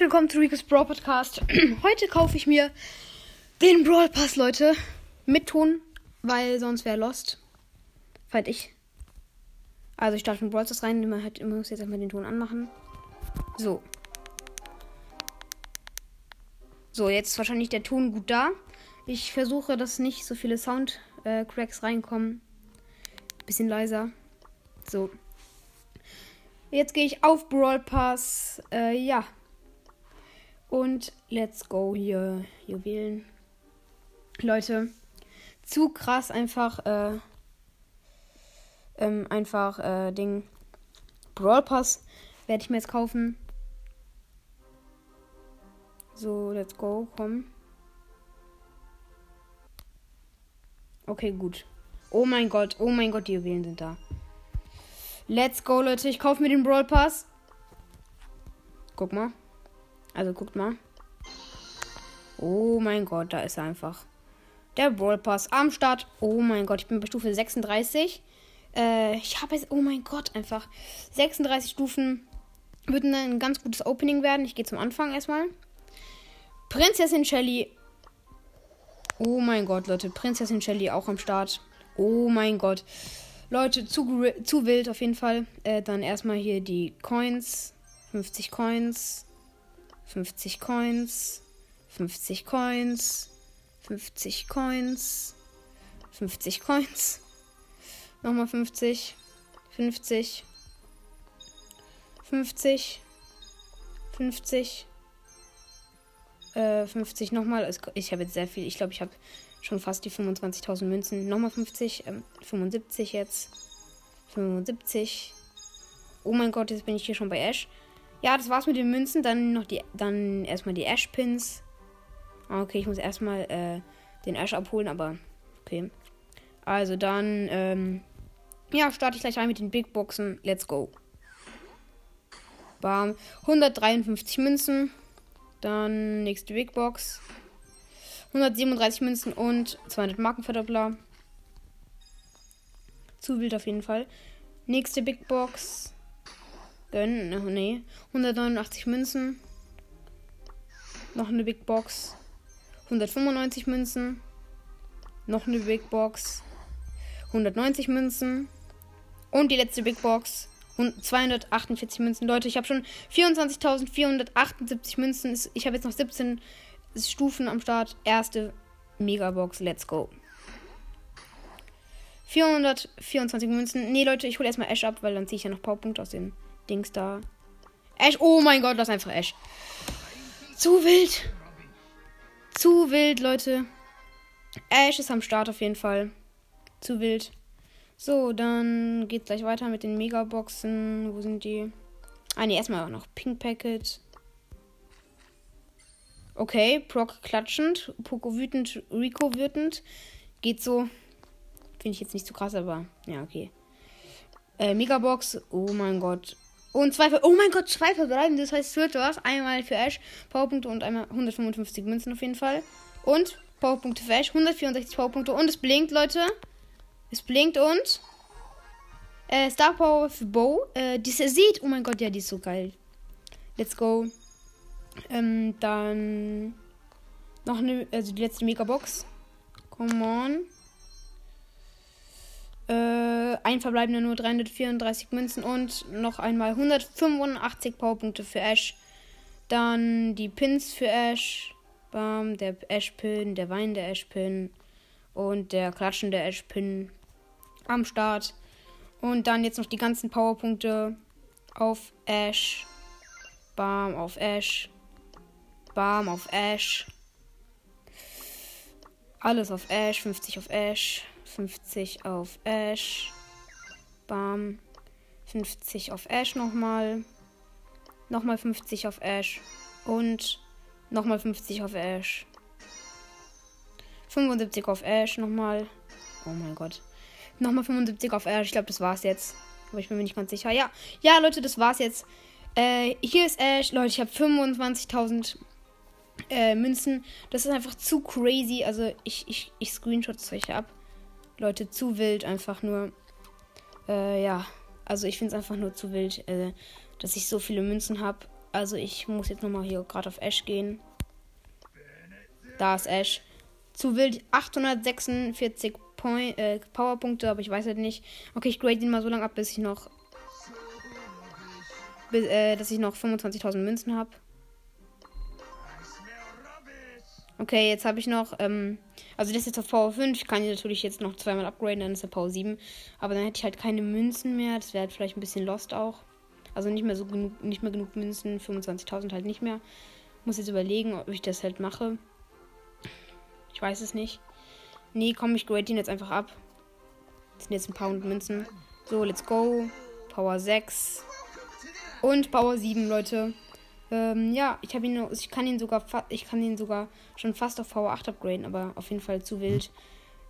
herzlich willkommen zu Rico's Brawl Podcast. Heute kaufe ich mir den Brawl Pass, Leute. Mit Ton, weil sonst wäre Lost. Fand ich. Also ich starte mit Brawl Stars rein. Man, hat, man muss jetzt erstmal den Ton anmachen. So. So, jetzt ist wahrscheinlich der Ton gut da. Ich versuche, dass nicht so viele Sound-Cracks äh, reinkommen. Bisschen leiser. So. Jetzt gehe ich auf Brawl Pass. Äh, ja. Und let's go hier Juwelen. Leute, zu krass einfach, äh, ähm, einfach, äh, Ding. Brawl Pass werde ich mir jetzt kaufen. So, let's go, komm. Okay, gut. Oh mein Gott, oh mein Gott, die Juwelen sind da. Let's go, Leute. Ich kaufe mir den Brawl Pass. Guck mal. Also guckt mal. Oh mein Gott, da ist er einfach. Der Brawl Pass am Start. Oh mein Gott, ich bin bei Stufe 36. Äh, ich habe jetzt, oh mein Gott, einfach 36 Stufen. Würden ein ganz gutes Opening werden. Ich gehe zum Anfang erstmal. Prinzessin Shelly. Oh mein Gott, Leute. Prinzessin Shelly auch am Start. Oh mein Gott. Leute, zu, zu wild auf jeden Fall. Äh, dann erstmal hier die Coins. 50 Coins. 50 Coins, 50 Coins, 50 Coins, 50 Coins, nochmal 50, 50, 50, 50, äh, 50 nochmal. Ich habe jetzt sehr viel, ich glaube, ich habe schon fast die 25.000 Münzen. Nochmal 50, ähm, 75 jetzt, 75. Oh mein Gott, jetzt bin ich hier schon bei Ash. Ja, das war's mit den Münzen. Dann noch die, dann erstmal die Ash-Pins. Ah, okay, ich muss erstmal äh, den Ash abholen, aber okay. Also dann, ähm, ja, starte ich gleich rein mit den Big Boxen. Let's go. Bam. 153 Münzen. Dann nächste Big Box. 137 Münzen und 200 Markenverdoppler. Zu wild auf jeden Fall. Nächste Big Box. Gönnen. Oh, nee. 189 Münzen. Noch eine Big Box. 195 Münzen. Noch eine Big Box. 190 Münzen. Und die letzte Big Box. 248 Münzen. Leute, ich habe schon 24.478 Münzen. Ich habe jetzt noch 17 Stufen am Start. Erste Megabox. Let's go. 424 Münzen. Nee, Leute, ich hole erstmal Ash ab, weil dann ziehe ich ja noch Powerpunkte aus den Dings da. Ash, oh mein Gott, das ist einfach Ash. Zu wild. Zu wild, Leute. Ash ist am Start auf jeden Fall. Zu wild. So, dann geht's gleich weiter mit den Megaboxen. Wo sind die? Ah, ne, erstmal noch Pink Packet. Okay, Proc klatschend, Poco wütend, Rico wütend. Geht so. Finde ich jetzt nicht so krass, aber ja, okay. Äh, Megabox. Oh mein Gott. Und zwei, oh mein Gott, zwei verbleiben. Das heißt, es was. Einmal für Ash Powerpunkte und einmal 155 Münzen auf jeden Fall. Und Powerpunkte für Ash, 164 Powerpunkte. Und es blinkt, Leute. Es blinkt und. Äh, Star Power für Bow. Äh, die sieht. Oh mein Gott, ja, die ist so geil. Let's go. Ähm, dann. Noch eine. Also die letzte Megabox. Come on. Äh, ein verbleibender nur 334 Münzen und noch einmal 185 Powerpunkte für Ash. Dann die Pins für Ash. Bam, der Ash-Pin, der Wein der Ash-Pin und der klatschende Ash-Pin am Start. Und dann jetzt noch die ganzen Powerpunkte auf Ash. Bam, auf Ash. Bam, auf Ash. Alles auf Ash, 50 auf Ash. 50 auf Ash. Bam. 50 auf Ash nochmal. Nochmal 50 auf Ash. Und nochmal 50 auf Ash. 75 auf Ash nochmal. Oh mein Gott. Nochmal 75 auf Ash. Ich glaube, das war's jetzt. Aber ich bin mir nicht ganz sicher. Ja, ja, Leute, das war's jetzt. Äh, hier ist Ash. Leute, ich habe 25.000 äh, Münzen. Das ist einfach zu crazy. Also, ich, ich, ich screenshot es euch ab. Leute, zu wild einfach nur. Äh, ja, also ich finde es einfach nur zu wild, äh, dass ich so viele Münzen habe. Also ich muss jetzt nochmal hier gerade auf Ash gehen. Da ist Ash. Zu wild 846 Point, äh, Powerpunkte, aber ich weiß halt nicht. Okay, ich grade ihn mal so lange ab, bis ich noch. Bis, äh, dass ich noch 25.000 Münzen habe. Okay, jetzt habe ich noch, ähm, also das ist jetzt auf Power 5. Ich kann ihn natürlich jetzt noch zweimal upgraden, dann ist er Power 7. Aber dann hätte ich halt keine Münzen mehr. Das wäre halt vielleicht ein bisschen lost auch. Also nicht mehr so genug, nicht mehr genug Münzen. 25.000 halt nicht mehr. Muss jetzt überlegen, ob ich das halt mache. Ich weiß es nicht. Nee, komm, ich grade ihn jetzt einfach ab. Das sind jetzt ein paar hundert Münzen. So, let's go. Power 6. Und Power 7, Leute. Ähm, ja, ich habe ihn, ich kann ihn sogar, ich kann ihn sogar schon fast auf Power 8 upgraden, aber auf jeden Fall zu wild.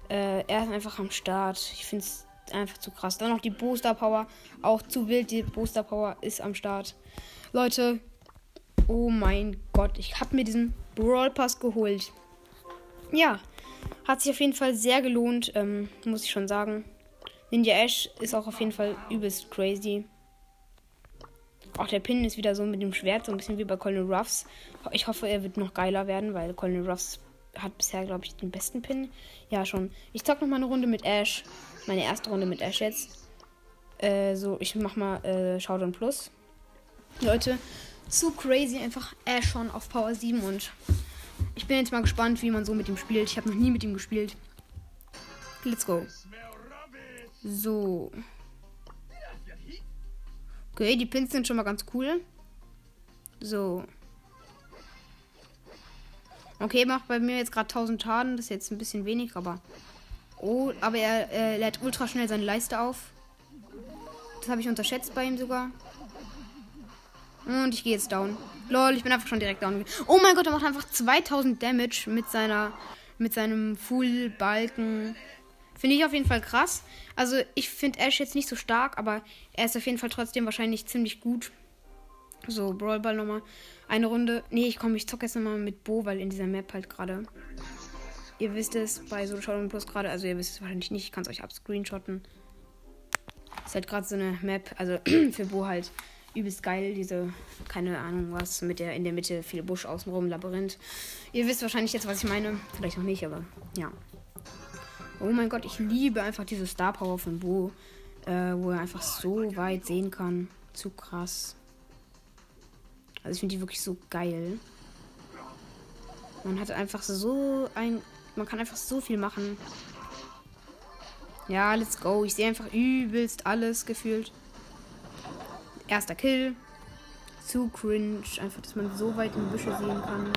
Äh, er ist einfach am Start. Ich finde es einfach zu krass. Dann noch die Booster Power, auch zu wild. Die Booster Power ist am Start. Leute, oh mein Gott, ich habe mir diesen Brawl Pass geholt. Ja, hat sich auf jeden Fall sehr gelohnt, ähm, muss ich schon sagen. Ninja Ash ist auch auf jeden Fall übelst crazy. Auch der Pin ist wieder so mit dem Schwert, so ein bisschen wie bei Colonel Ruffs. Ich hoffe, er wird noch geiler werden, weil Colonel Ruffs hat bisher, glaube ich, den besten Pin. Ja, schon. Ich zock noch mal eine Runde mit Ash. Meine erste Runde mit Ash jetzt. Äh, so, ich mach mal äh, Showdown Plus. Leute, zu crazy einfach Ash schon auf Power 7 und ich bin jetzt mal gespannt, wie man so mit ihm spielt. Ich habe noch nie mit ihm gespielt. Let's go. So. Okay, die Pins sind schon mal ganz cool. So. Okay, macht bei mir jetzt gerade 1000 Schaden. Das ist jetzt ein bisschen wenig, aber. Oh, aber er äh, lädt ultra schnell seine Leiste auf. Das habe ich unterschätzt bei ihm sogar. Und ich gehe jetzt down. Lol, ich bin einfach schon direkt down. Oh mein Gott, er macht einfach 2000 Damage mit seiner mit seinem Full Balken Finde ich auf jeden Fall krass. Also ich finde Ash jetzt nicht so stark, aber er ist auf jeden Fall trotzdem wahrscheinlich ziemlich gut. So, Brawlball nochmal. Eine Runde. Nee, ich komme, ich zocke jetzt nochmal mit Bo, weil in dieser Map halt gerade. Ihr wisst es bei so Showdown Plus gerade, also ihr wisst es wahrscheinlich nicht, ich kann es euch abscreenshotten. Ist halt gerade so eine Map, also für Bo halt übelst geil, diese, keine Ahnung was, mit der in der Mitte viel Busch außenrum, Labyrinth. Ihr wisst wahrscheinlich jetzt, was ich meine. Vielleicht noch nicht, aber ja. Oh mein Gott, ich liebe einfach diese Star Power von Bo, äh, wo er einfach so weit sehen kann. Zu krass. Also ich finde die wirklich so geil. Man hat einfach so ein. Man kann einfach so viel machen. Ja, let's go. Ich sehe einfach übelst alles gefühlt. Erster Kill. Zu cringe. Einfach, dass man so weit in Büsche sehen kann.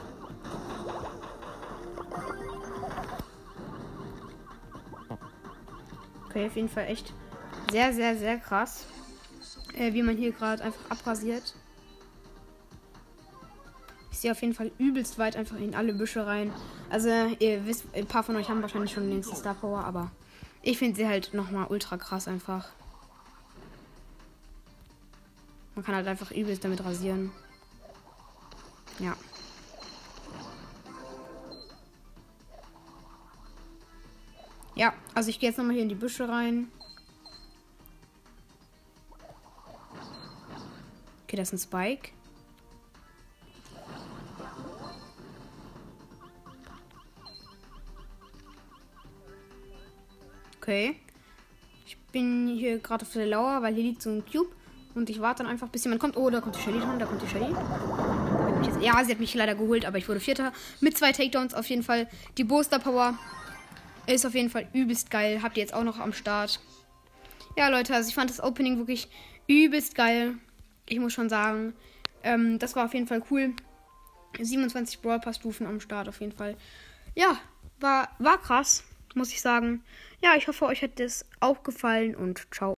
Okay, auf jeden Fall echt sehr, sehr, sehr krass. Äh, wie man hier gerade einfach abrasiert. Ich sehe auf jeden Fall übelst weit einfach in alle Büsche rein. Also, ihr wisst, ein paar von euch haben wahrscheinlich schon den Star Power, aber ich finde sie halt nochmal ultra krass einfach. Man kann halt einfach übelst damit rasieren. Ja. Ja, also ich gehe jetzt nochmal hier in die Büsche rein. Okay, das ist ein Spike. Okay. Ich bin hier gerade auf der Lauer, weil hier liegt so ein Cube. Und ich warte dann einfach, bis jemand kommt. Oh, da kommt die Shelly dran, da kommt die Shelly. Ja, sie hat mich leider geholt, aber ich wurde Vierter. Mit zwei Takedowns auf jeden Fall. Die Booster Power ist auf jeden Fall übelst geil. Habt ihr jetzt auch noch am Start. Ja, Leute, also ich fand das Opening wirklich übelst geil. Ich muss schon sagen. Ähm, das war auf jeden Fall cool. 27 Brawl Pass Stufen am Start auf jeden Fall. Ja, war, war krass, muss ich sagen. Ja, ich hoffe, euch hat das auch gefallen und ciao.